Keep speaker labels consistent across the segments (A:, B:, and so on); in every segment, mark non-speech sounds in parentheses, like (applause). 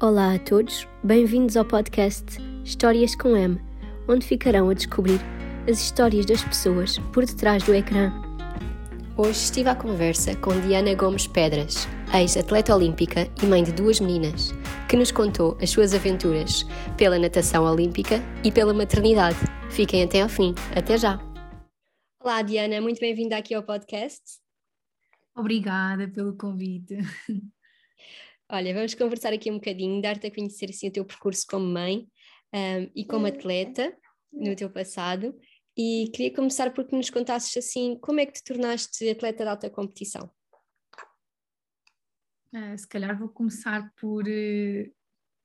A: Olá a todos, bem-vindos ao podcast Histórias com M, onde ficarão a descobrir as histórias das pessoas por detrás do ecrã. Hoje estive à conversa com Diana Gomes Pedras, ex-atleta olímpica e mãe de duas meninas, que nos contou as suas aventuras pela natação olímpica e pela maternidade. Fiquem até ao fim. Até já! Olá, Diana, muito bem-vinda aqui ao podcast.
B: Obrigada pelo convite. (laughs)
A: Olha, vamos conversar aqui um bocadinho, dar-te a conhecer assim, o teu percurso como mãe um, e como atleta no teu passado. E queria começar por que nos contasses assim, como é que te tornaste atleta de alta competição?
B: Uh, se calhar vou começar por uh,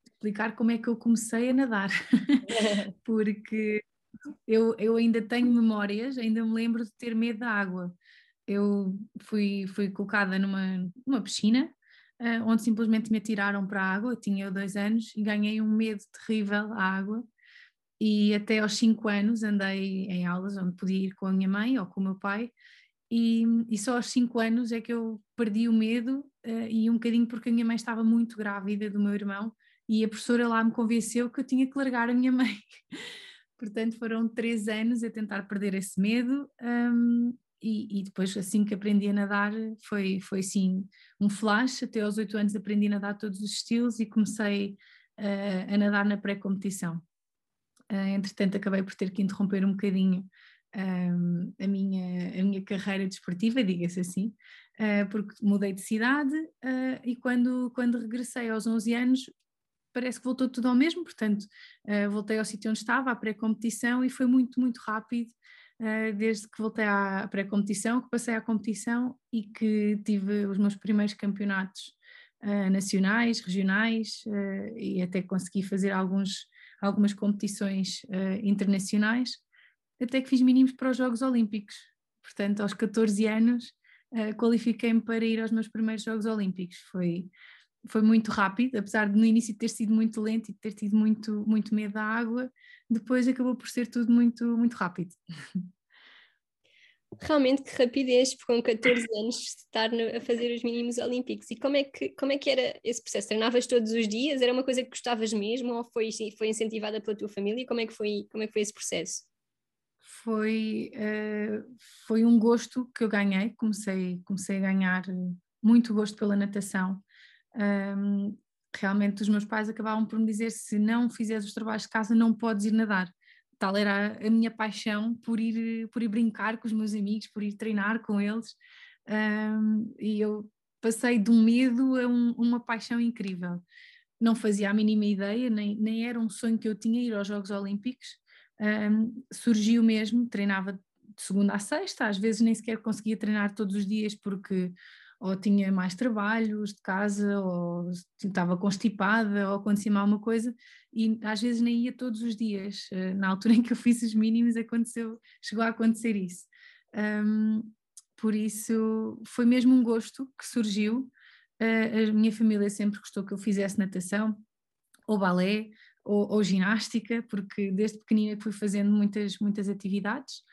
B: explicar como é que eu comecei a nadar, (laughs) porque eu, eu ainda tenho memórias, ainda me lembro de ter medo da água. Eu fui, fui colocada numa, numa piscina uh, onde simplesmente me atiraram para a água, eu tinha dois anos e ganhei um medo terrível à água. E até aos cinco anos andei em aulas onde podia ir com a minha mãe ou com o meu pai. E, e só aos cinco anos é que eu perdi o medo uh, e um bocadinho porque a minha mãe estava muito grávida do meu irmão. E a professora lá me convenceu que eu tinha que largar a minha mãe. (laughs) Portanto, foram três anos a tentar perder esse medo um, e, e, depois assim que aprendi a nadar foi, foi assim um flash, até aos oito anos aprendi a nadar todos os estilos e comecei uh, a nadar na pré-competição. Uh, entretanto acabei por ter que interromper um bocadinho um, a, minha, a minha carreira desportiva, diga-se assim, uh, porque mudei de cidade e quando, quando regressei aos 11 anos parece que voltou tudo ao mesmo, portanto voltei ao sítio onde estava, à pré-competição e foi muito, muito rápido desde que voltei à pré-competição, que passei à competição e que tive os meus primeiros campeonatos uh, nacionais, regionais uh, e até consegui fazer alguns, algumas competições internacionais, até que fiz mínimos para os Jogos Olímpicos. Portanto, aos 14 anos, qualifiquei-me para ir aos meus primeiros Jogos Olímpicos. Foi, foi muito rápido, apesar de no início ter sido muito lento e ter tido muito, muito medo da água, depois acabou por ser tudo muito, muito rápido.
A: Realmente que rapidez, com 14 anos estar no, a fazer os mínimos olímpicos. E como é, que, como é que era esse processo? Treinavas todos os dias? Era uma coisa que gostavas mesmo ou foi, foi incentivada pela tua família? Como é que foi, como é que foi esse processo?
B: Foi, uh, foi um gosto que eu ganhei, comecei, comecei a ganhar muito gosto pela natação. Um, realmente os meus pais acabavam por me dizer se não fizeres os trabalhos de casa não podes ir nadar tal era a minha paixão por ir, por ir brincar com os meus amigos, por ir treinar com eles. Um, e eu passei de um medo a um, uma paixão incrível. Não fazia a mínima ideia, nem, nem era um sonho que eu tinha ir aos Jogos Olímpicos. Um, surgiu mesmo, treinava de segunda a sexta, às vezes nem sequer conseguia treinar todos os dias porque ou tinha mais trabalhos de casa, ou estava constipada, ou acontecia mal uma coisa, e às vezes nem ia todos os dias. Eh, na altura (laughs) em que eu fiz os mínimos, aconteceu, chegou a acontecer isso. Um, por isso, foi mesmo um gosto que surgiu. Uh, a minha família sempre gostou que eu fizesse natação, ou balé, ou, ou ginástica, porque desde pequenina fui fazendo muitas, muitas atividades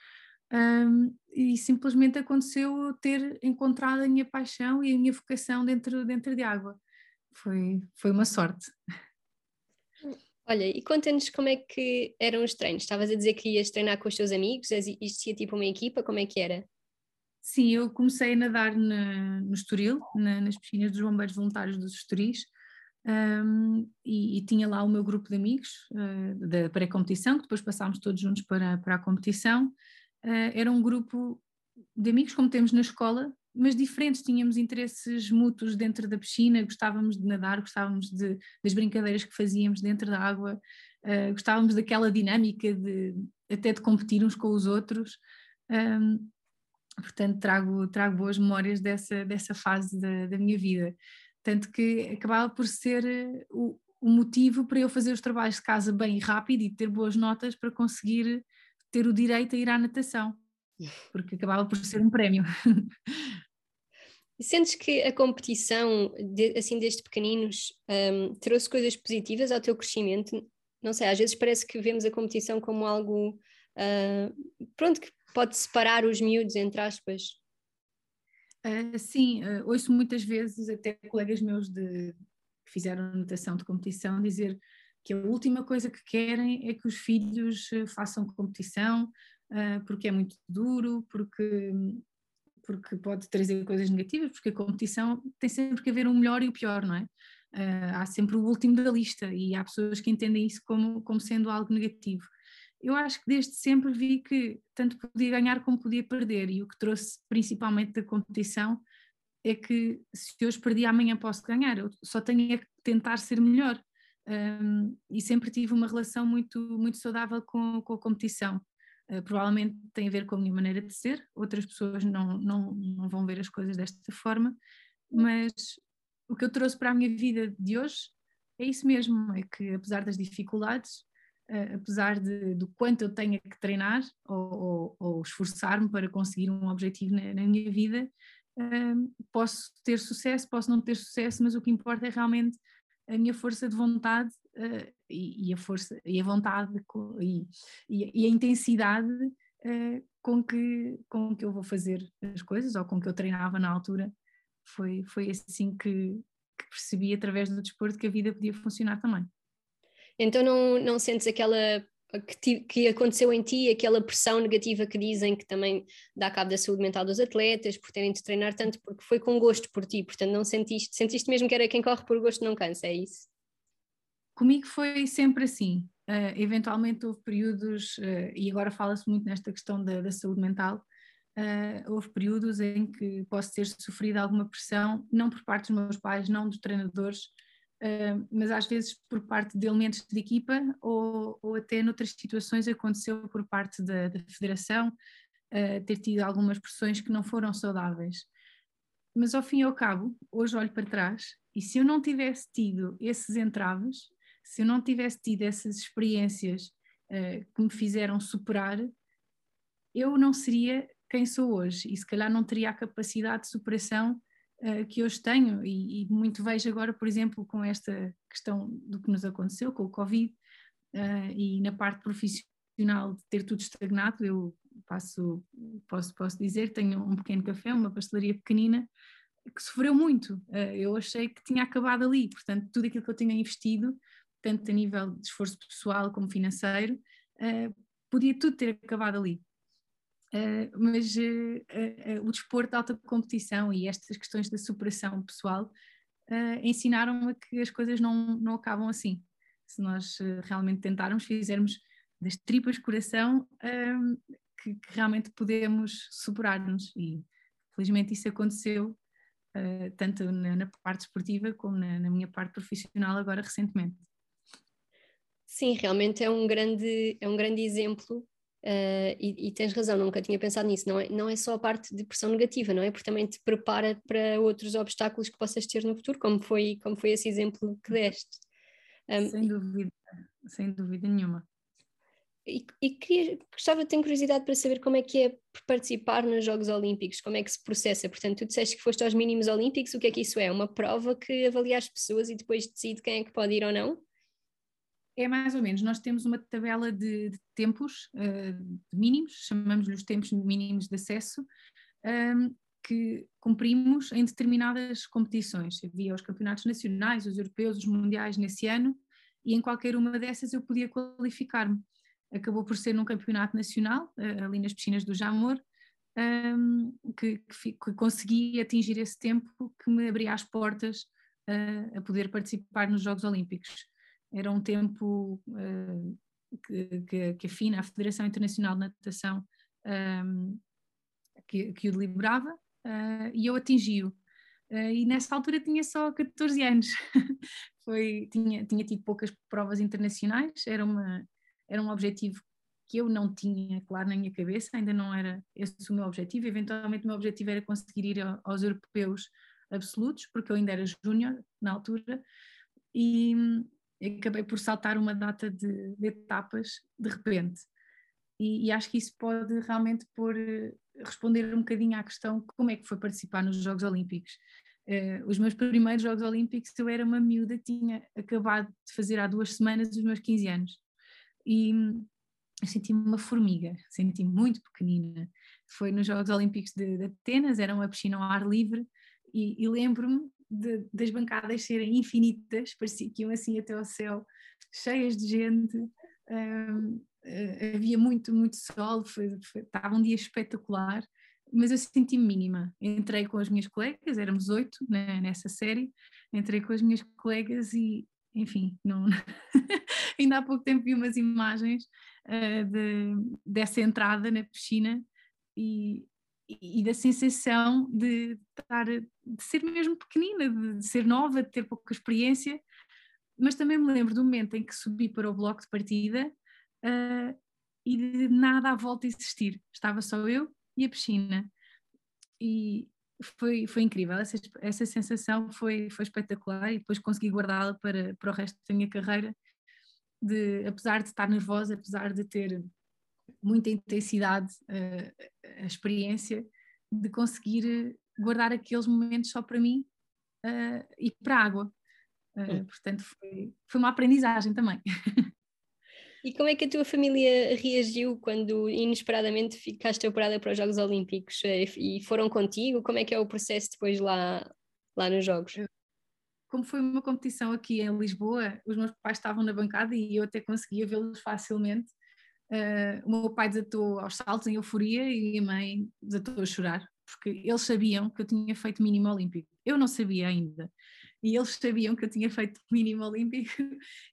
B: um, e simplesmente aconteceu ter encontrado a minha paixão e a minha vocação dentro, dentro de água. Foi, foi uma sorte.
A: Olha, e conta-nos como é que eram os treinos. Estavas a dizer que ias treinar com os teus amigos, existia tipo uma equipa, como é que era?
B: Sim, eu comecei a nadar na, no Estoril, na, nas piscinas dos bombeiros voluntários dos Estoris, um, e, e, tinha lá o meu grupo de amigos uh, da pré-competição, que depois passámos todos juntos para, para a competição, uh, era um grupo de amigos como temos na escola, mas diferentes, tínhamos interesses mútuos dentro da piscina, gostávamos de nadar, gostávamos de, das brincadeiras que fazíamos dentro da água, uh, gostávamos daquela dinâmica de até de competir uns com os outros. Um, portanto, trago, trago boas memórias dessa, dessa fase da, da minha vida. Tanto que acabava por ser eh, o, o motivo para eu fazer os trabalhos de casa bem rápido e ter boas notas para conseguir ter o direito a ir à natação, porque acabava por ser um prémio.
A: Sentes que a competição, de, assim desde pequeninos, um, trouxe coisas positivas ao teu crescimento? Não sei, às vezes parece que vemos a competição como algo, uh, pronto, que pode separar os miúdos, entre aspas.
B: Uh, sim, uh, ouço muitas vezes até colegas meus de que fizeram natação de competição dizer que a última coisa que querem é que os filhos eh, façam competição, uh, porque é muito duro, porque, porque pode trazer coisas negativas, porque a competição tem sempre que haver um melhor e o pior, não é? Uh, há sempre o último da lista e há pessoas que entendem isso como, como sendo algo negativo. Eu acho que desde sempre vi que tanto podia ganhar como podia perder, e o que trouxe principalmente da competição é que se hoje perdi, amanhã posso ganhar, eu só tenho é que tentar ser melhor. Um, e sempre tive uma relação muito, muito saudável com, com a competição. Uh, provavelmente tem a ver com a minha maneira de ser, outras pessoas não, não, não vão ver as coisas desta forma, mas o que eu trouxe para a minha vida de hoje é isso mesmo: é que apesar das dificuldades, uh, apesar de, do quanto eu tenha que treinar ou, ou, ou esforçar-me para conseguir um objetivo na, na minha vida, uh, posso ter sucesso, posso não ter sucesso, mas o que importa é realmente a minha força de vontade uh, e, e, a força e a vontade e, e, e a intensidade uh, com que com que eu vou fazer as coisas ou com que eu treinava na altura foi foi assim que, que percebi através do desporto que a vida podia funcionar também.
A: Então não não sentes aquela que, que, aconteceu em ti, aquela pressão negativa que dizem que também dá cabo da saúde mental dos atletas, por terem de treinar tanto, porque foi com gosto por ti, portanto não sentiste, sentiste mesmo que era quem corre por gosto não cansa, é isso?
B: Comigo foi sempre assim, uh, eventualmente houve períodos, uh, e agora fala-se muito nesta questão da, da saúde mental, uh, houve períodos em que posso ter sofrido alguma pressão, não por parte dos meus pais, não dos treinadores, Mas às vezes por parte de elementos de equipa ou, ou até noutras situações aconteceu por parte da, da federação uh, ter tido algumas pressões que não foram saudáveis. Mas ao fim e ao cabo, hoje olho para trás e se eu não tivesse tido esses entraves, se eu não tivesse tido essas experiências uh, que me fizeram superar, eu não seria quem sou hoje e se calhar não teria a capacidade de superação uh, que hoje tenho e, e, muito vejo agora, por exemplo, com esta questão do que nos aconteceu com o Covid uh, e na parte profissional de ter tudo estagnado, eu passo, posso, posso dizer, tenho um pequeno café, uma pastelaria pequenina, que sofreu muito. Uh, eu achei que tinha acabado ali, portanto, tudo aquilo que eu tinha investido, tanto a nível de esforço pessoal como financeiro, podia tudo ter acabado ali. Uh, mas uh, uh, o desporto de alta competição e estas questões da superação pessoal ensinaram-me que as coisas não, não acabam assim. Se nós realmente tentarmos, fizermos das tripas coração, que, que, realmente podemos superar-nos. E felizmente isso aconteceu, tanto na, na, parte esportiva como na, na minha parte profissional, agora recentemente.
A: Sim, realmente é um grande, é um grande exemplo Uh, e, e, tens razão, nunca tinha pensado nisso. Não é, não é só a parte de pressão negativa, não é? Porque também te prepara para outros obstáculos que possas ter no futuro, como foi, como foi esse exemplo que deste.
B: Um, sem dúvida, sem dúvida nenhuma.
A: E, e queria, gostava, tenho curiosidade para saber como é que é participar nos Jogos Olímpicos, como é que se processa. Portanto, tu disseste que foste aos mínimos olímpicos, o que é que isso é? Uma prova que avalia as pessoas e depois decide quem é que pode ir ou não?
B: É mais ou menos, nós temos uma tabela de, de tempos uh, mínimos, chamamos-lhe os tempos mínimos de acesso, um, ehm, que cumprimos em determinadas competições. Havia os campeonatos nacionais, os europeus, os mundiais nesse ano, e em qualquer uma dessas eu podia qualificar-me. Acabou por ser num campeonato nacional, uh, ali nas piscinas do Jamor, um, ehm, que, que, que, consegui atingir esse tempo que me abria as portas uh, a poder participar nos Jogos Olímpicos era um tempo uh, que, que, a FINA, a Federação Internacional de Natação, um, ehm, que, que, o deliberava uh, e eu atingi-o. Uh, e nessa altura tinha só 14 anos, (laughs) Foi, tinha, tinha tido poucas provas internacionais, era, uma, era um objetivo que eu não tinha claro na minha cabeça, ainda não era esse o meu objetivo, eventualmente o meu objetivo era conseguir ir aos europeus absolutos, porque eu ainda era júnior na altura, e, acabei por saltar uma data de, de etapas de repente. E, e, acho que isso pode realmente pôr, eh, responder um bocadinho à questão como é que foi participar nos Jogos Olímpicos. Uh, os meus primeiros Jogos Olímpicos eu era uma miúda, tinha acabado de fazer há duas semanas os meus 15 anos e senti-me uma formiga, senti-me muito pequenina. Foi nos Jogos Olímpicos de, de Atenas, era uma piscina ao ar livre e, e lembro-me de, das bancadas serem infinitas, parecia que iam assim até ao céu, cheias de gente, um, eh, havia muito, muito sol, foi, foi, estava um dia espetacular, mas eu senti-me mínima. Entrei com as minhas colegas, éramos oito né, nessa série, entrei com as minhas colegas e, enfim, não... (laughs) ainda há pouco tempo vi umas imagens uh, de, dessa entrada na piscina e, e, da sensação de, estar, de ser mesmo pequenina, de ser nova, de ter pouca experiência, mas também me lembro do momento em que subi para o bloco de partida uh, e de nada à volta existir, estava só eu e a piscina. E foi, foi incrível, essa, essa sensação foi, foi espetacular e depois consegui guardá-la para, para o resto da minha carreira, de, apesar de estar nervosa, apesar de ter muita intensidade uh, a experiência, de conseguir guardar aqueles momentos só para mim uh, e para a água. Uh, portanto, foi, foi uma aprendizagem também. (laughs)
A: E como é que a tua família reagiu quando inesperadamente ficaste apurada para os Jogos Olímpicos? Eh, e foram contigo? Como é que é o processo depois lá, lá nos Jogos?
B: Como foi uma competição aqui em Lisboa, os meus pais estavam na bancada e eu até conseguia vê-los facilmente. Uh, o meu pai desatou aos saltos em euforia e a mãe desatou a chorar, porque eles sabiam que eu tinha feito mínimo olímpico. Eu não sabia ainda. E eles sabiam que eu tinha feito (laughs) mínimo olímpico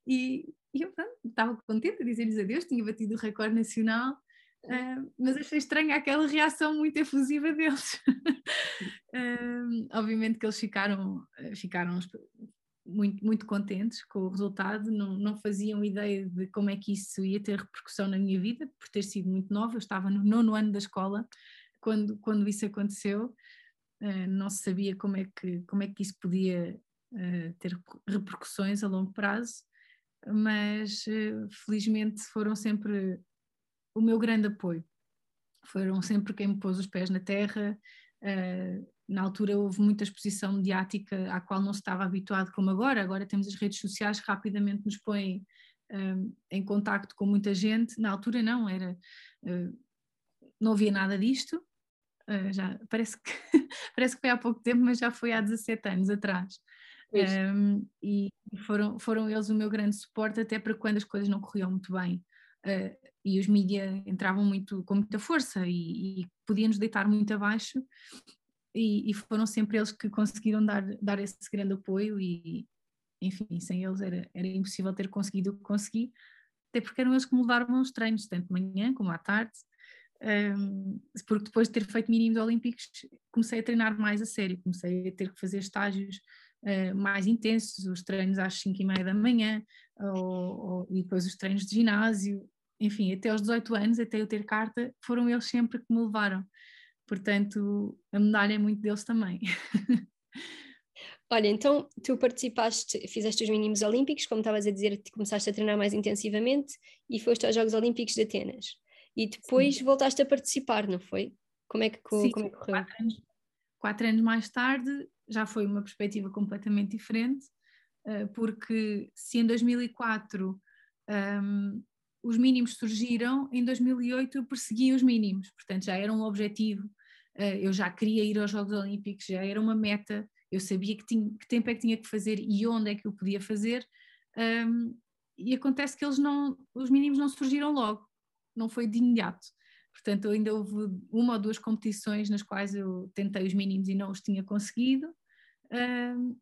B: e, e eu pronto, estava contente a dizer-lhes adeus, tinha batido o recorde nacional, uh, mas achei estranha aquela reação muito efusiva deles. uh, (laughs) obviamente que eles ficaram, ficaram muito, muito contentes com o resultado, não, não faziam ideia de como é que isso ia ter repercussão na minha vida, por ter sido muito nova, eu estava no nono ano da escola quando, quando isso aconteceu, uh, não se sabia como é que, como é que isso podia ter repercussões a longo prazo mas eh, felizmente foram sempre o meu grande apoio. Foram sempre quem me pôs os pés na terra. Uh, na altura houve muita exposição mediática à qual não se estava habituado como agora. Agora temos as redes sociais que rapidamente nos põem uh, em contacto com muita gente. Na altura não, era uh, não havia nada disto. já parece que (laughs) parece que foi há pouco tempo, mas já foi há 17 anos atrás. Um, e foram, foram eles o meu grande suporte até para quando as coisas não corriam muito bem. Uh, e os mídias entravam muito com muita força e, e podiam-nos deitar muito abaixo e, e, foram sempre eles que conseguiram dar, dar esse grande apoio e enfim, sem eles era, era impossível ter conseguido o que consegui, até porque eram eles que mudaram os treinos, tanto de manhã como à tarde, um, porque depois de ter feito mínimos olímpicos comecei a treinar mais a sério, comecei a ter que fazer estágios uh, mais intensos, os treinos às 5 e meia da manhã, ou, ou, e depois os treinos de ginásio, enfim, até aos 18 anos, até eu ter carta, foram eles sempre que me levaram. Portanto, a medalha é muito deles também. (laughs)
A: Olha, então tu participaste, fizeste os mínimos olímpicos, como estavas a dizer, começaste a treinar mais intensivamente e foste aos Jogos Olímpicos de Atenas. E depois Sim. voltaste a participar, não foi? Como é que, Sim, como é que correu?
B: Quatro anos, quatro anos mais tarde já foi uma perspectiva completamente diferente, uh, porque se em 2004 um, ehm, os mínimos surgiram, em 2008 eu persegui os mínimos, portanto já era um objetivo, uh, eu já queria ir aos Jogos Olímpicos, já era uma meta, eu sabia que, tinha, que tempo é que tinha que fazer e onde é que eu podia fazer, um, ehm, e acontece que eles não, os mínimos não surgiram logo, não foi de imediato. Portanto, ainda houve uma ou duas competições nas quais eu tentei os mínimos e não os tinha conseguido. Uh,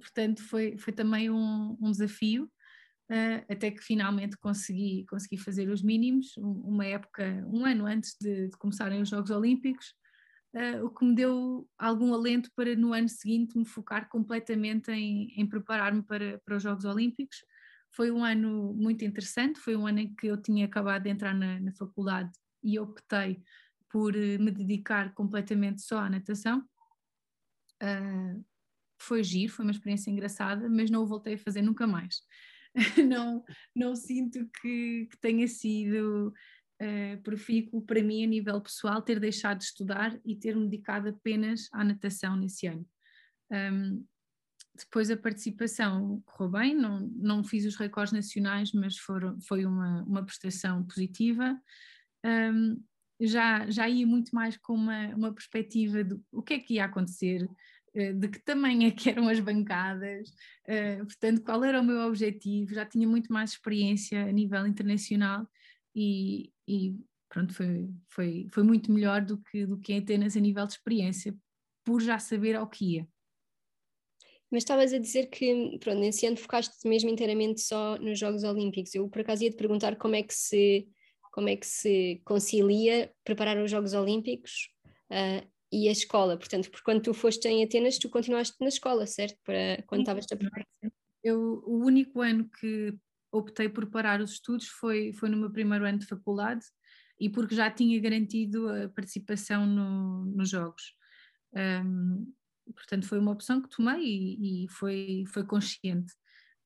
B: portanto, foi, foi também um, um desafio, uh, até que finalmente consegui, consegui fazer os mínimos, uma época, um ano antes de, de começarem os Jogos Olímpicos, uh, o que me deu algum alento para no ano seguinte me focar completamente em, em preparar-me para, para os Jogos Olímpicos. Foi um ano muito interessante, foi um ano em que eu tinha acabado de entrar na, na faculdade e optei por eh, me dedicar completamente só à natação. Uh, foi giro, foi uma experiência engraçada, mas não o voltei a fazer nunca mais. (laughs) não, não sinto que, que tenha sido uh, profícuo para mim a nível pessoal ter deixado de estudar e ter-me dedicado apenas à natação nesse ano. Um, depois a participação correu bem, não, não fiz os recordes nacionais, mas foram, foi uma, uma prestação positiva. Um, já, já ia muito mais com uma, uma perspectiva do o que é que ia acontecer, de que tamanho é que eram as bancadas, portanto, qual era o meu objetivo, já tinha muito mais experiência a nível internacional e, e pronto, foi, foi, foi muito melhor do que, do que em Atenas a nível de experiência, por já saber ao que ia.
A: Mas estavas a dizer que, pronto, nesse ano focaste mesmo inteiramente só nos Jogos Olímpicos. Eu, por acaso, ia te perguntar como é que se, como é que se concilia preparar os Jogos Olímpicos uh, e a escola. Portanto, porque quando tu foste em Atenas, tu continuaste na escola, certo? Para, quando estavas a preparar.
B: Eu, o único ano que optei por parar os estudos foi, foi no meu primeiro ano de faculdade e porque já tinha garantido a participação no, nos Jogos. Um, portanto, foi uma opção que tomei e, e foi, foi consciente.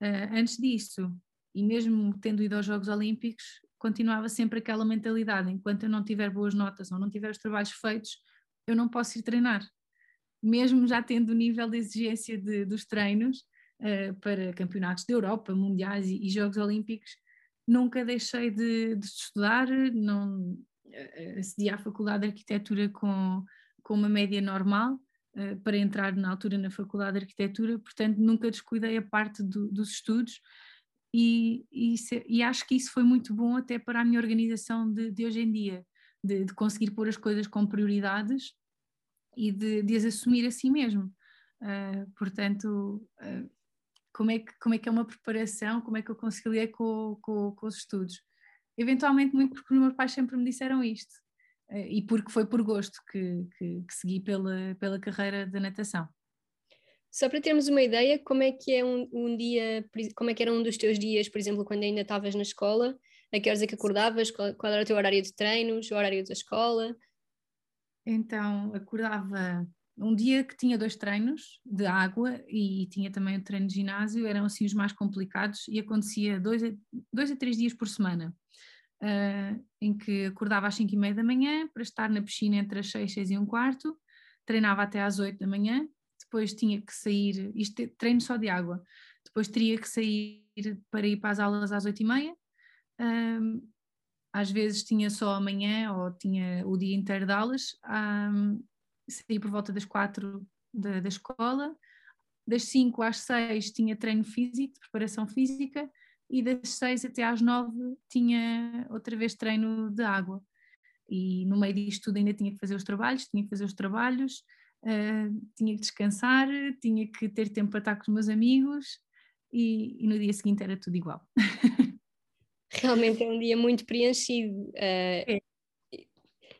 B: Uh, antes disso, e mesmo tendo ido aos Jogos Olímpicos, continuava sempre aquela mentalidade: enquanto eu não tiver boas notas ou não tiver os trabalhos feitos, eu não posso ir treinar. Mesmo já tendo o nível de exigência de, dos treinos uh, para campeonatos da Europa, mundiais e, e, Jogos Olímpicos, nunca deixei de, de estudar, não uh, acedi à Faculdade de Arquitetura com, com uma média normal uh, para entrar na altura na Faculdade de Arquitetura, portanto nunca descuidei a parte do, dos estudos e, e, e, acho que isso foi muito bom até para a minha organização de, de hoje em dia, de, de, conseguir pôr as coisas com prioridades e de, de as assumir a si mesmo. Uh, portanto, uh, como, é que, como é que é uma preparação, como é que eu conciliei com, com, com os estudos? Eventualmente, muito porque os meus pais sempre me disseram isto, eh, e porque foi por gosto que, que, que, segui pela, pela carreira da natação.
A: Só para termos uma ideia, como é que é um, um, dia, como é que era um dos teus dias, por exemplo, quando ainda estavas na escola? A que horas é que acordavas? Qual, qual era o teu horário de treinos, o horário da escola?
B: Então, acordava um dia que tinha dois treinos de água e tinha também o treino de ginásio, eram assim os mais complicados e acontecia dois a, dois a três dias por semana uh, em que acordava às 5 e meia da manhã para estar na piscina entre as 6, 6 e um quarto, treinava até às 8 da manhã, depois tinha que sair, isto é treino só de água, depois teria que sair para ir para as aulas às 8 e meia, um, às vezes tinha só amanhã ou tinha o dia inteiro de aulas, um, saía por volta das 4 da, da escola, das 5 às 6 tinha treino físico, preparação física, e das seis até às nove tinha outra vez treino de água. E no meio disto tudo ainda tinha que fazer os trabalhos, tinha que fazer os trabalhos, uh, tinha que descansar, tinha que ter tempo para estar com os meus amigos e, e no dia seguinte era tudo igual. (laughs)
A: Realmente é um dia muito preenchido. Uh.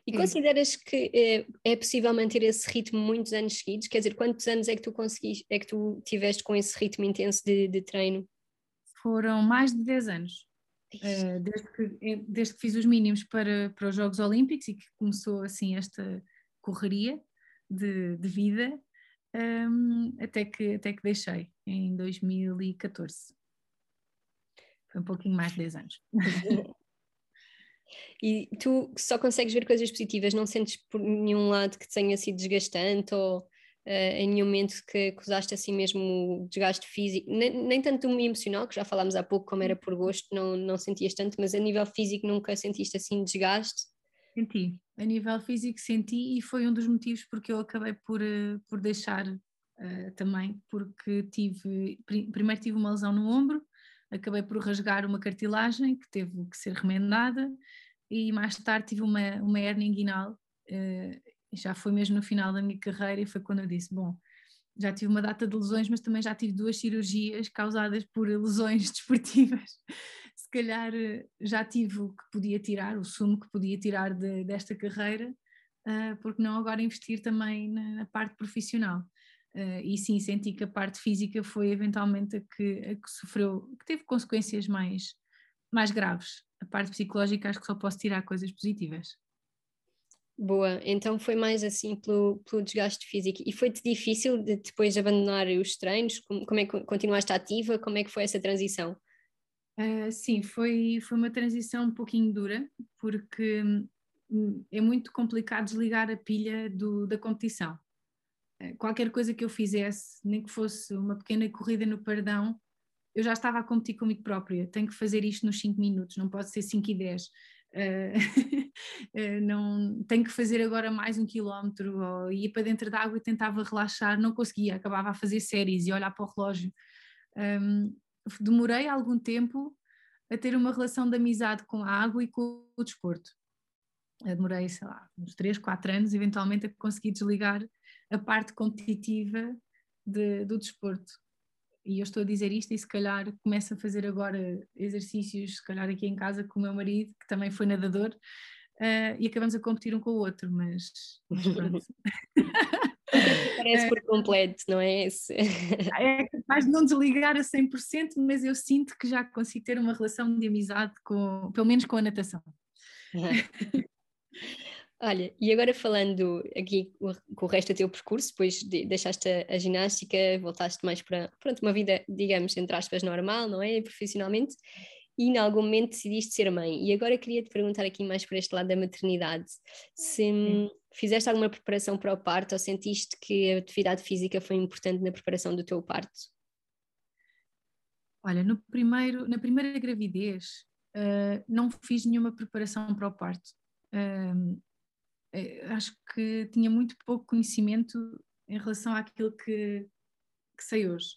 A: E consideras que é, é, possível manter esse ritmo muitos anos seguidos? Quer dizer, quantos anos é que tu conseguiste, é que tu tiveste com esse ritmo intenso de, de treino?
B: foram mais de 10 anos. Uh, desde, que, eh, desde que fiz os mínimos para, para os Jogos Olímpicos e que começou assim esta correria de, de vida, um, ehm, até, que, até que deixei em 2014. Foi um pouquinho mais de 10 anos.
A: e tu só consegues ver coisas positivas, não sentes por nenhum lado que tenha sido desgastante ou uh, em nenhum momento que, que usaste assim mesmo desgaste físico, nem, nem tanto emocional, que já falámos há pouco, como era por gosto, não, não sentias tanto, mas a nível físico nunca sentiste assim desgaste?
B: Senti, a nível físico senti e foi um dos motivos porque eu acabei por, uh, por deixar uh, também, porque tive, primeiro tive uma lesão no ombro, acabei por rasgar uma cartilagem que teve que ser remendada e mais tarde tive uma, uma hernia inguinal uh, já foi mesmo no final da minha carreira e foi quando eu disse, bom, já tive uma data de lesões, mas também já tive duas cirurgias causadas por lesões (laughs) desportivas. Se calhar eh, já tive o que podia tirar, o sumo que podia tirar de, desta carreira, uh, porque não agora investir também na, na parte profissional. Uh, e sim, senti que a parte física foi eventualmente a que, a que sofreu, que teve consequências mais, mais graves. A parte psicológica acho que só posso tirar coisas positivas.
A: Boa, então foi mais assim pelo, pelo desgaste físico. E foi-te difícil de depois abandonar os treinos? Como, como, é que continuaste ativa? Como é que foi essa transição?
B: Uh, sim, foi, foi uma transição um pouquinho dura, porque hum, é muito complicado desligar a pilha do, da competição. Uh, qualquer coisa que eu fizesse, nem que fosse uma pequena corrida no perdão, eu já estava a competir comigo própria. Tenho que fazer isto nos 5 minutos, não pode ser 5 e 10 Uh, (laughs) não tenho que fazer agora mais um quilómetro ou ia para dentro da água e tentava relaxar, não conseguia, acabava a fazer séries e olhar para o relógio. Um, demorei algum tempo a ter uma relação de amizade com a água e com o desporto. Demorei, sei lá, uns 3, 4 anos, eventualmente, a conseguir desligar a parte competitiva de, do desporto. E eu estou a dizer isto e se calhar começo a fazer agora exercícios, se calhar aqui em casa com o meu marido, que também foi nadador, uh, e acabamos a competir um com o outro, mas, mas pronto. (laughs)
A: Parece por completo, não é esse? (laughs)
B: É capaz de não desligar a 100%, mas eu sinto que já consigo ter uma relação de amizade, com, pelo menos com a natação. (laughs)
A: Olha, e agora falando aqui com o resto do teu percurso, depois de, deixaste a, a, ginástica, voltaste mais para pronto, uma vida, digamos, entre aspas, normal, não é? Profissionalmente, e em algum momento decidiste ser mãe. E agora queria te perguntar aqui mais para este lado da maternidade, se Sim. fizeste alguma preparação para o parto ou sentiste que a atividade física foi importante na preparação do teu parto?
B: Olha, no primeiro, na primeira gravidez uh, não fiz nenhuma preparação para o parto. Uh, acho que tinha muito pouco conhecimento em relação àquilo que, que sei hoje,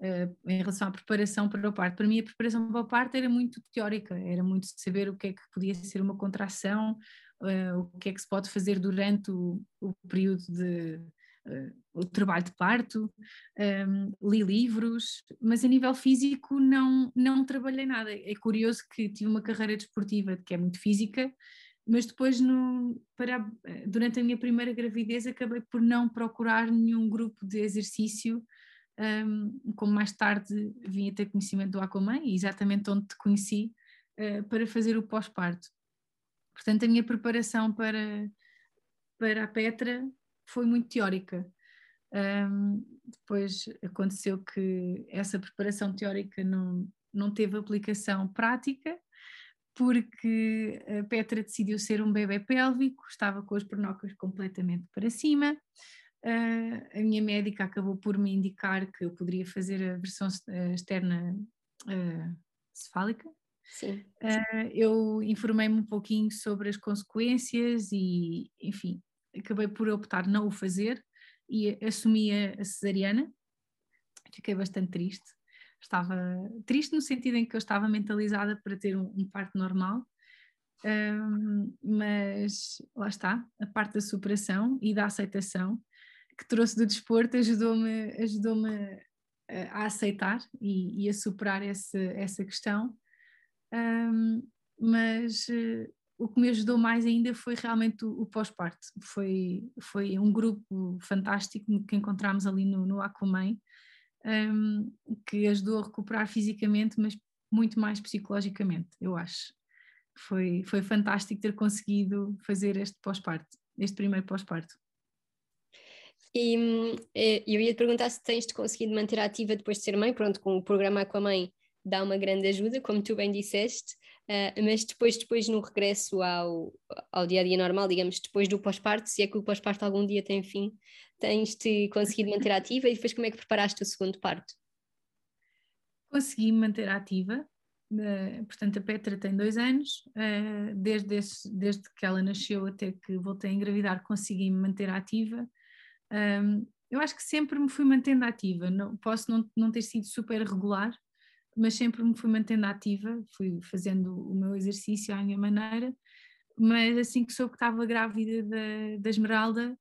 B: uh, em relação à preparação para o parto. Para mim, a preparação para o parto era muito teórica, era muito saber o que é que podia ser uma contração, uh, o que é que se pode fazer durante o, o período de. Uh, o trabalho de parto, um, li livros, mas a nível físico não, não trabalhei nada. É curioso que tive uma carreira desportiva que é muito física, mas depois no, para, durante a minha primeira gravidez acabei por não procurar nenhum grupo de exercício um, como mais tarde vim a ter conhecimento do Aquaman, exatamente onde te conheci, uh, para fazer o pós-parto. Portanto, a minha preparação para, para a Petra foi muito teórica. Um, depois aconteceu que essa preparação teórica não, não teve aplicação prática porque a Petra decidiu ser um bebê pélvico, estava com as pernocas completamente para cima. Uh, a minha médica acabou por me indicar que eu poderia fazer a versão externa uh, cefálica.
A: Sim.
B: Uh, eu informei-me um pouquinho sobre as consequências e, enfim, acabei por optar não o fazer e assumi a cesariana. Fiquei bastante triste, estava triste no sentido em que eu estava mentalizada para ter um, um parto normal, um, mas lá está, a parte da superação e da aceitação que trouxe do desporto ajudou-me ajudou a, a aceitar e, e, a superar esse, essa questão, um, mas uh, o que me ajudou mais ainda foi realmente o, o pós-parto, foi, foi um grupo fantástico que encontramos ali no, no um, que ajudou a recuperar fisicamente, mas muito mais psicologicamente, eu acho. Foi, foi fantástico ter conseguido fazer este pós-parto, este primeiro pós-parto.
A: E eh, eu ia te perguntar se tens-te conseguido manter ativa depois de ser mãe, pronto, com o programa com a mãe dá uma grande ajuda, como tu bem disseste, uh, mas depois, depois no regresso ao, ao dia a dia normal, digamos, depois do pós-parto, se é que o pós-parto algum dia tem fim, tens-te conseguido manter ativa e depois como é que preparaste o segundo parto?
B: Consegui manter ativa, uh, portanto a Petra tem dois anos, uh, desde, esse, desde que ela nasceu até que voltei a engravidar consegui me manter ativa. Um, eu acho que sempre me fui mantendo ativa, não, posso não, não ter sido super regular, mas sempre me fui mantendo ativa, fui fazendo o meu exercício à minha maneira, mas assim que soube que estava grávida da, da Esmeralda,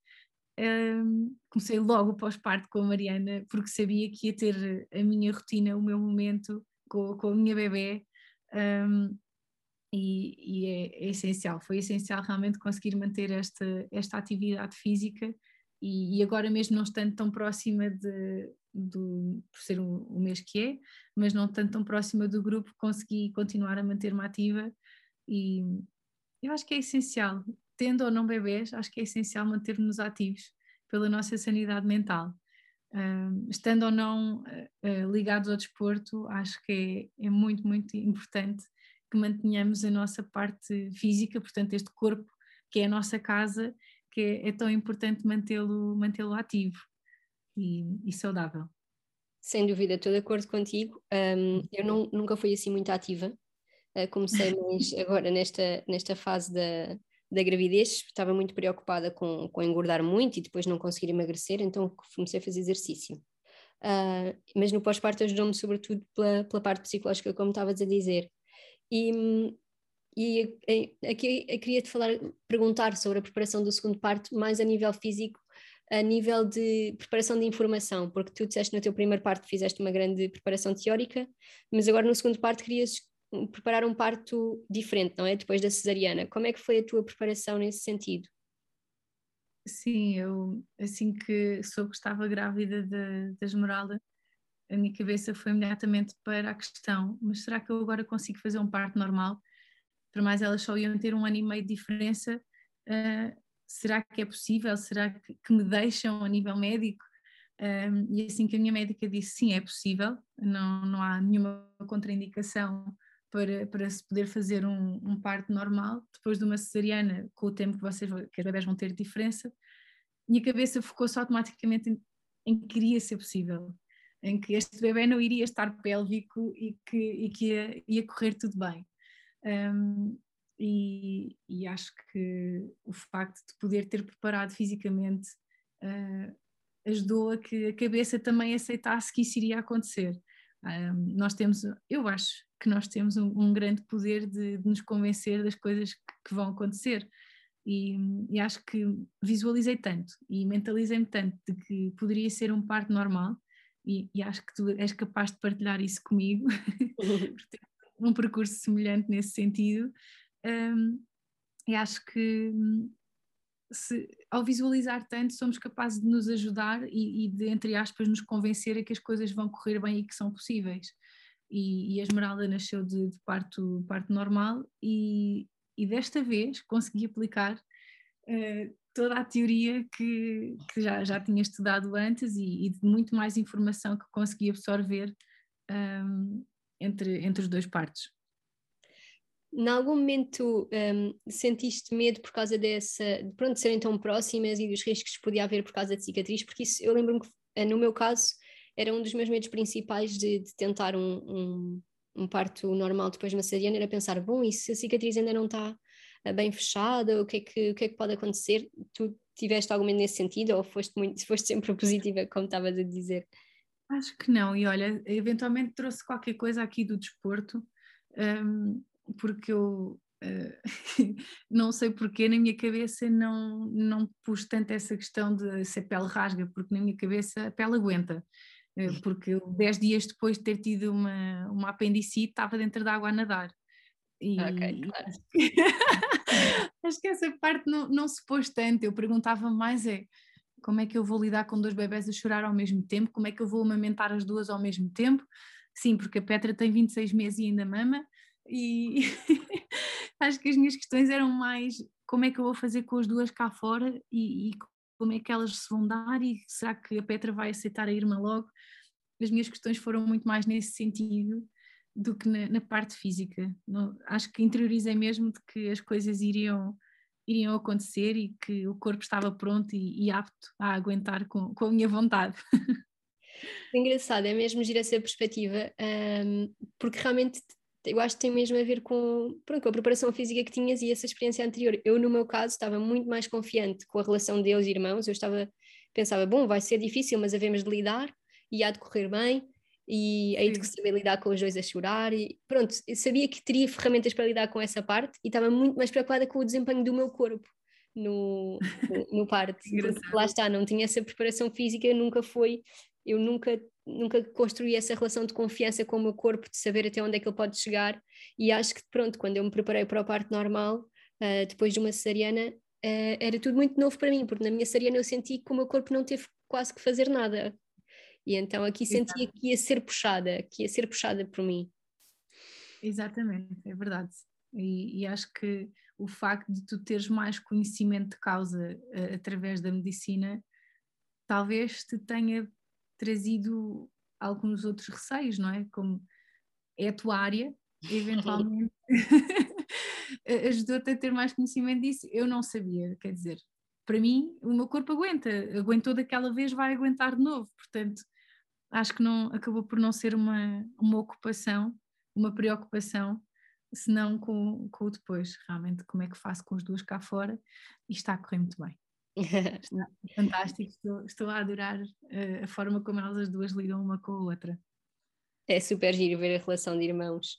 B: um, comecei logo pós-parto com a Mariana, porque sabia que ia ter a minha rotina, o meu momento com, com a minha bebê, um, e, e é, é, essencial, foi essencial realmente conseguir manter esta, esta atividade física e, e agora mesmo não estando tão próxima de, do, por ser o, o mês que é, mas não tanto tão próxima do grupo, consegui continuar a manter-me ativa e eu acho que é essencial, tendo ou não bebês, acho que é essencial manter-nos ativos pela nossa sanidade mental. Uh, estando ou não uh, ligados ao desporto, acho que é, é muito, muito importante que mantenhamos a nossa parte física, portanto, este corpo que é a nossa casa, que é, é tão importante mantê-lo mantê ativo e, e, saudável.
A: Sem dúvida, estou de acordo contigo. Um, eu não, nunca fui assim muito ativa, Uh, comecei (laughs) mais agora nesta, nesta fase da, da gravidez, estava muito preocupada com, com engordar muito e depois não conseguir emagrecer, então comecei a fazer exercício. Uh, mas no pós-parto ajudou-me sobretudo pela, pela parte psicológica, como estavas a dizer. E, e aqui eu queria te falar, perguntar sobre a preparação do segundo parto, mais a nível físico, a nível de preparação de informação, porque tu disseste no teu primeiro parto fizeste uma grande preparação teórica, mas agora no segundo parto querias preparar um parto diferente, não é? Depois da cesariana. Como é que foi a tua preparação nesse sentido?
B: Sim, eu assim que soube que grávida da Esmeralda, a minha cabeça foi imediatamente para a questão: mas será que eu agora consigo fazer um parto normal? Para mais elas só iam ter um ano e meio de diferença. Uh, será que é possível? Será que, que me deixam a nível médico? Um, e assim que a minha médica disse sim, é possível, não, não há nenhuma contraindicação para, para se poder fazer um, um parto normal, depois de uma cesariana, com o tempo que vocês que as bebés vão ter diferença, minha cabeça focou-se automaticamente em, que iria ser possível, em que este bebê não iria estar pélvico e que, e que ia, ia correr tudo bem. Um, e, e, acho que o facto de poder ter preparado fisicamente uh, ajudou a que a cabeça também aceitasse que isso iria acontecer. Um, nós temos, eu acho que nós temos um, um grande poder de, de, nos convencer das coisas que, que vão acontecer. E, e, acho que visualizei tanto e mentalizei-me tanto de que poderia ser um parto normal, e, e, acho que tu és capaz de partilhar isso comigo, (laughs) um percurso semelhante nesse sentido. Um, e acho que se, ao visualizar tanto, somos capazes de nos ajudar e, e, de, entre aspas, nos convencer a que as coisas vão correr bem e que são possíveis. E, e a Esmeralda nasceu de, de parto, parto normal e, e, desta vez consegui aplicar uh, toda a teoria que, que, já, já tinha estudado antes e, e, de muito mais informação que consegui absorver um, entre, entre os dois partos.
A: Em algum momento um, sentiste medo por causa dessa, de pronto, serem tão próximas e dos riscos que podia haver por causa de cicatriz? Porque isso, eu lembro-me que eh, no meu caso era um dos meus medos principais de, de tentar um, um, um, parto normal depois de uma cesariana, era pensar, bom, e se a cicatriz ainda não está eh, bem fechada, o que, é que, o que é que pode acontecer? Tu tiveste algum medo nesse sentido ou foste, muito, (laughs) foste sempre positiva, como estavas a dizer?
B: Acho que não, e olha, eventualmente trouxe qualquer coisa aqui do desporto, um, porque eu uh, (laughs) não sei porquê, na minha cabeça não, não pus tanto essa questão de se a pele rasga, porque na minha cabeça a pele aguenta, uh, porque dez dias depois de ter tido uma, uma apendicite estava dentro da água a nadar.
A: E, ok, claro. (laughs)
B: acho que essa parte não, não se pôs tanto, eu perguntava mais é como é que eu vou lidar com dois bebés a chorar ao mesmo tempo, como é que eu vou amamentar as duas ao mesmo tempo, sim, porque a Petra tem 26 meses e ainda mama, e (laughs) acho que as minhas questões eram mais como é que eu vou fazer com as duas cá fora e, e como é que elas se vão dar e será que a Petra vai aceitar a irmã logo? As minhas questões foram muito mais nesse sentido do que na, na parte física. Acho que interiorizei mesmo de que as coisas iriam iriam acontecer e que o corpo estava pronto e, e apto a aguentar com, com a minha vontade. (laughs)
A: Engraçado, é mesmo gira essa perspectiva, um, porque realmente eu acho que tem mesmo a ver com, pronto, com a preparação física que tinhas e essa experiência anterior. Eu, no meu caso, estava muito mais confiante com a relação deles irmãos, eu estava, pensava, bom, vai ser difícil, mas havemos de lidar e há de correr bem, e aí de saber lidar com os dois a chorar. E pronto, eu sabia que teria ferramentas para lidar com essa parte e estava muito mais preocupada com o desempenho do meu corpo no, no, no (laughs) parto, lá está, não tinha essa preparação física, nunca foi, eu nunca, nunca construí essa relação de confiança com o meu corpo, de saber até onde é que ele pode chegar e acho que pronto, quando eu me preparei para o parto normal, uh, depois de uma cesariana, uh, era tudo muito novo para mim, porque na minha cesariana eu senti que o meu corpo não teve quase que fazer nada, e então aqui sentia que ia ser puxada, que ia ser puxada por mim.
B: Exatamente, é verdade. E, e acho que o facto de tu teres mais conhecimento de causa uh, através da medicina talvez te tenha trazido alguns outros receios, não é? Como é a tua área, eventualmente (laughs) ajudou-te a ter mais conhecimento disso. Eu não sabia, quer dizer, para mim o meu corpo aguenta, aguentou daquela vez, vai aguentar de novo, portanto acho que não acabou por não ser uma, uma ocupação, uma preocupação, senão com, com o depois. Realmente, como é que faço com as duas cá fora e está a correr muito bem. (laughs) fantástico, estou, estou a adorar uh, a forma como elas as duas lidam uma com a outra.
A: É super giro ver a relação de irmãos.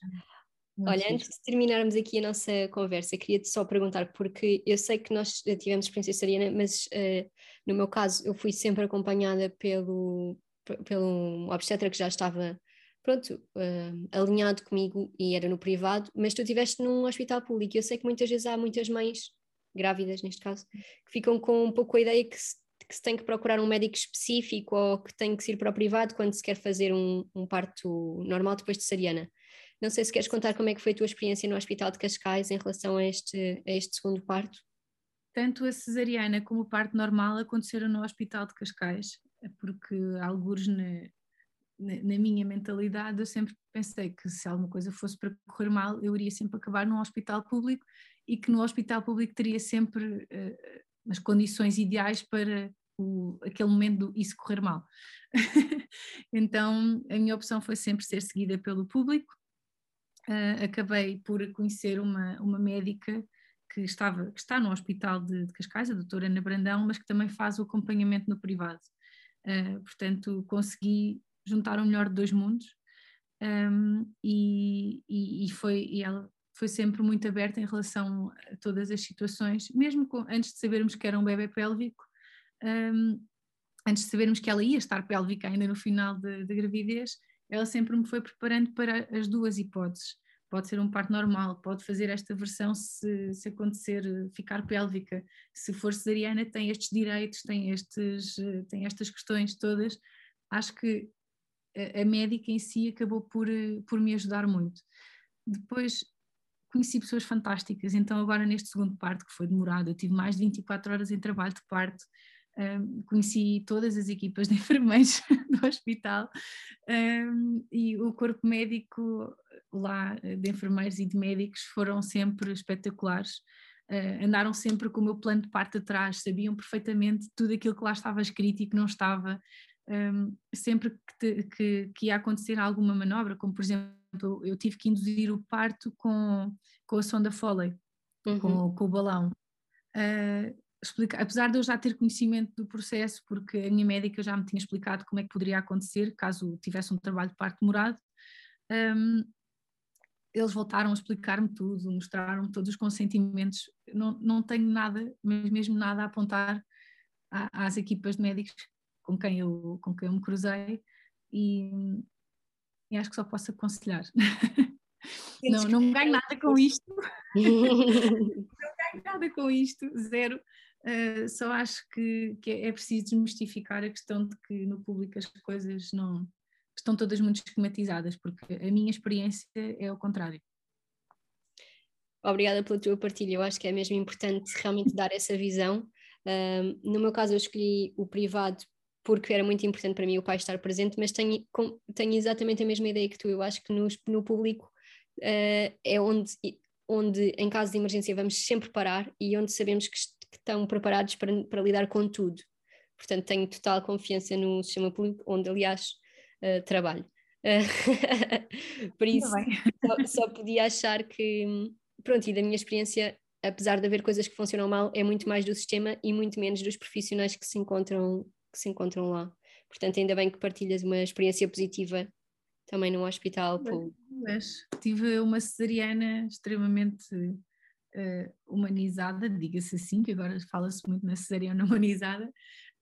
A: Muito Olha, antes de terminarmos aqui a nossa conversa, queria-te só perguntar, porque eu sei que nós tivemos experiência cesariana, mas uh, no meu caso eu fui sempre acompanhada pelo, pelo obstetra que já estava pronto, uh, alinhado comigo e era no privado, mas tu estiveste num hospital público. Eu sei que muitas vezes há muitas mães grávidas, neste caso, que ficam com um pouco a ideia que se, que se tem que procurar um médico específico ou que tem que ir para o privado quando se quer fazer um, um parto normal depois de cesariana. Não sei se queres contar como é que foi a tua experiência no Hospital de Cascais em relação a este, a este segundo parto.
B: Tanto a cesariana como o parto normal aconteceram no Hospital de Cascais, porque alguns na, na minha mentalidade, eu sempre pensei que se alguma coisa fosse para correr mal, eu iria sempre acabar num hospital público e que no hospital público teria sempre uh, as condições ideais para o, aquele momento do isso correr mal. (laughs) então a minha opção foi sempre ser seguida pelo público. Uh, acabei por conhecer uma, uma médica que, estava, que está no hospital de, de Cascais, a doutora Ana Brandão, mas que também faz o acompanhamento no privado. Uh, portanto, consegui juntar o melhor de dois mundos um, e, e, e, foi, e ela foi sempre muito aberta em relação a todas as situações, mesmo com, antes de sabermos que era um bebê pélvico, um, antes de sabermos que ela ia estar pélvica ainda no final da gravidez, ela sempre me foi preparando para as duas hipóteses. Pode ser um parto normal, pode fazer esta versão se, se acontecer ficar pélvica. Se for cesariana, tem estes direitos, tem, estes, tem estas questões todas. Acho que a, médica em si acabou por, eh, por me ajudar muito. Depois conheci pessoas fantásticas, então agora neste segundo parto, que foi demorado, eu tive mais de 24 horas em trabalho de parto, conheci todas as equipas de (laughs) enfermeiros do hospital e o corpo médico lá eh, de enfermeiros e de médicos foram sempre espetaculares. Uh, andaram sempre com o meu plano de parte atrás, sabiam perfeitamente tudo aquilo que lá estava escrito e que não estava, um, sempre que, te, que, que, ia acontecer alguma manobra, como por exemplo, eu tive que induzir o parto com, com a sonda Foley, uhum. com, com, o balão. Uh, explica, apesar de eu já ter conhecimento do processo, porque a minha médica já me tinha explicado como é que poderia acontecer caso tivesse um trabalho de parto demorado, um, eles voltaram a explicar-me tudo, mostraram-me todos os consentimentos. Não, não tenho nada, mas mesmo nada a apontar às equipas de médicos com quem eu, com quem eu me cruzei e, e acho que só posso aconselhar. não, não ganho nada com isto. (laughs) não ganho nada com isto, zero. Uh, só acho que, que é preciso desmistificar a questão de que no público as coisas não estão todas muito esquematizadas, porque a minha experiência é o contrário.
A: Obrigada pela tua partilha, eu acho que é mesmo importante realmente dar essa visão. No meu caso, eu escolhi o privado porque era muito importante para mim o pai estar presente, mas tenho, tenho exatamente a mesma ideia que tu. Eu acho que no, no público uh, é onde, onde, em caso de emergência, vamos sempre parar e onde sabemos que, que estão preparados para, para lidar com tudo. Portanto, tenho total confiança no sistema público, onde, aliás, uh, trabalho. Uh, (laughs) por isso, só, só, podia achar que, pronto, e da minha experiência, apesar de haver coisas que funcionam mal, é muito mais do sistema e muito menos dos profissionais que se encontram que se encontram lá. Portanto, ainda bem que partilhas uma experiência positiva também no hospital
B: Mas tive uma cesariana extremamente uh, humanizada, diga-se assim, que agora fala-se muito na cesariana (laughs) humanizada,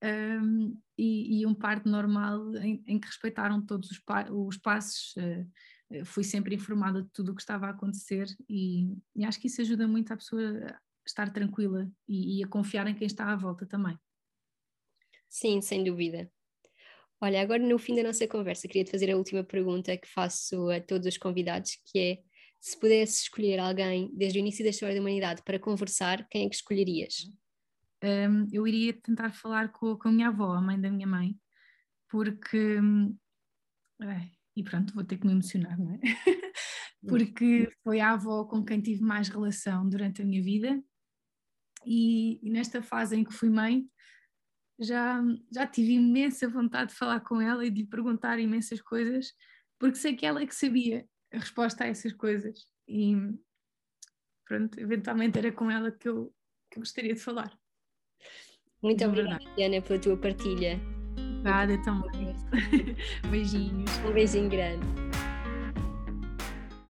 B: um, e, e, um parto normal em, em que respeitaram todos os, pa os passos. Uh, fui sempre informada de tudo o que estava a acontecer e, e, acho que isso ajuda muito a pessoa a estar tranquila e, e a confiar em quem está à volta também.
A: Sim, sem dúvida. Olha, agora no fim da nossa conversa, queria te fazer a última pergunta que faço a todos os convidados, que é se pudesse escolher alguém desde o início da história da humanidade para conversar, quem é que escolherias?
B: Um, eu iria tentar falar com, com a minha avó, a mãe da minha mãe, porque. É, e pronto, vou ter que me emocionar, não é? (laughs) porque foi a avó com quem tive mais relação durante a minha vida, e, e nesta fase em que fui mãe, já, já tive imensa vontade de falar com ela e de lhe perguntar imensas coisas, porque sei que ela é que sabia a resposta a essas coisas. E pronto, eventualmente era com ela que eu, que eu gostaria de falar.
A: Muito de é obrigada, Diana, pela tua partilha.
B: Obrigada é também. (laughs) Beijinhos.
A: Um beijinho grande.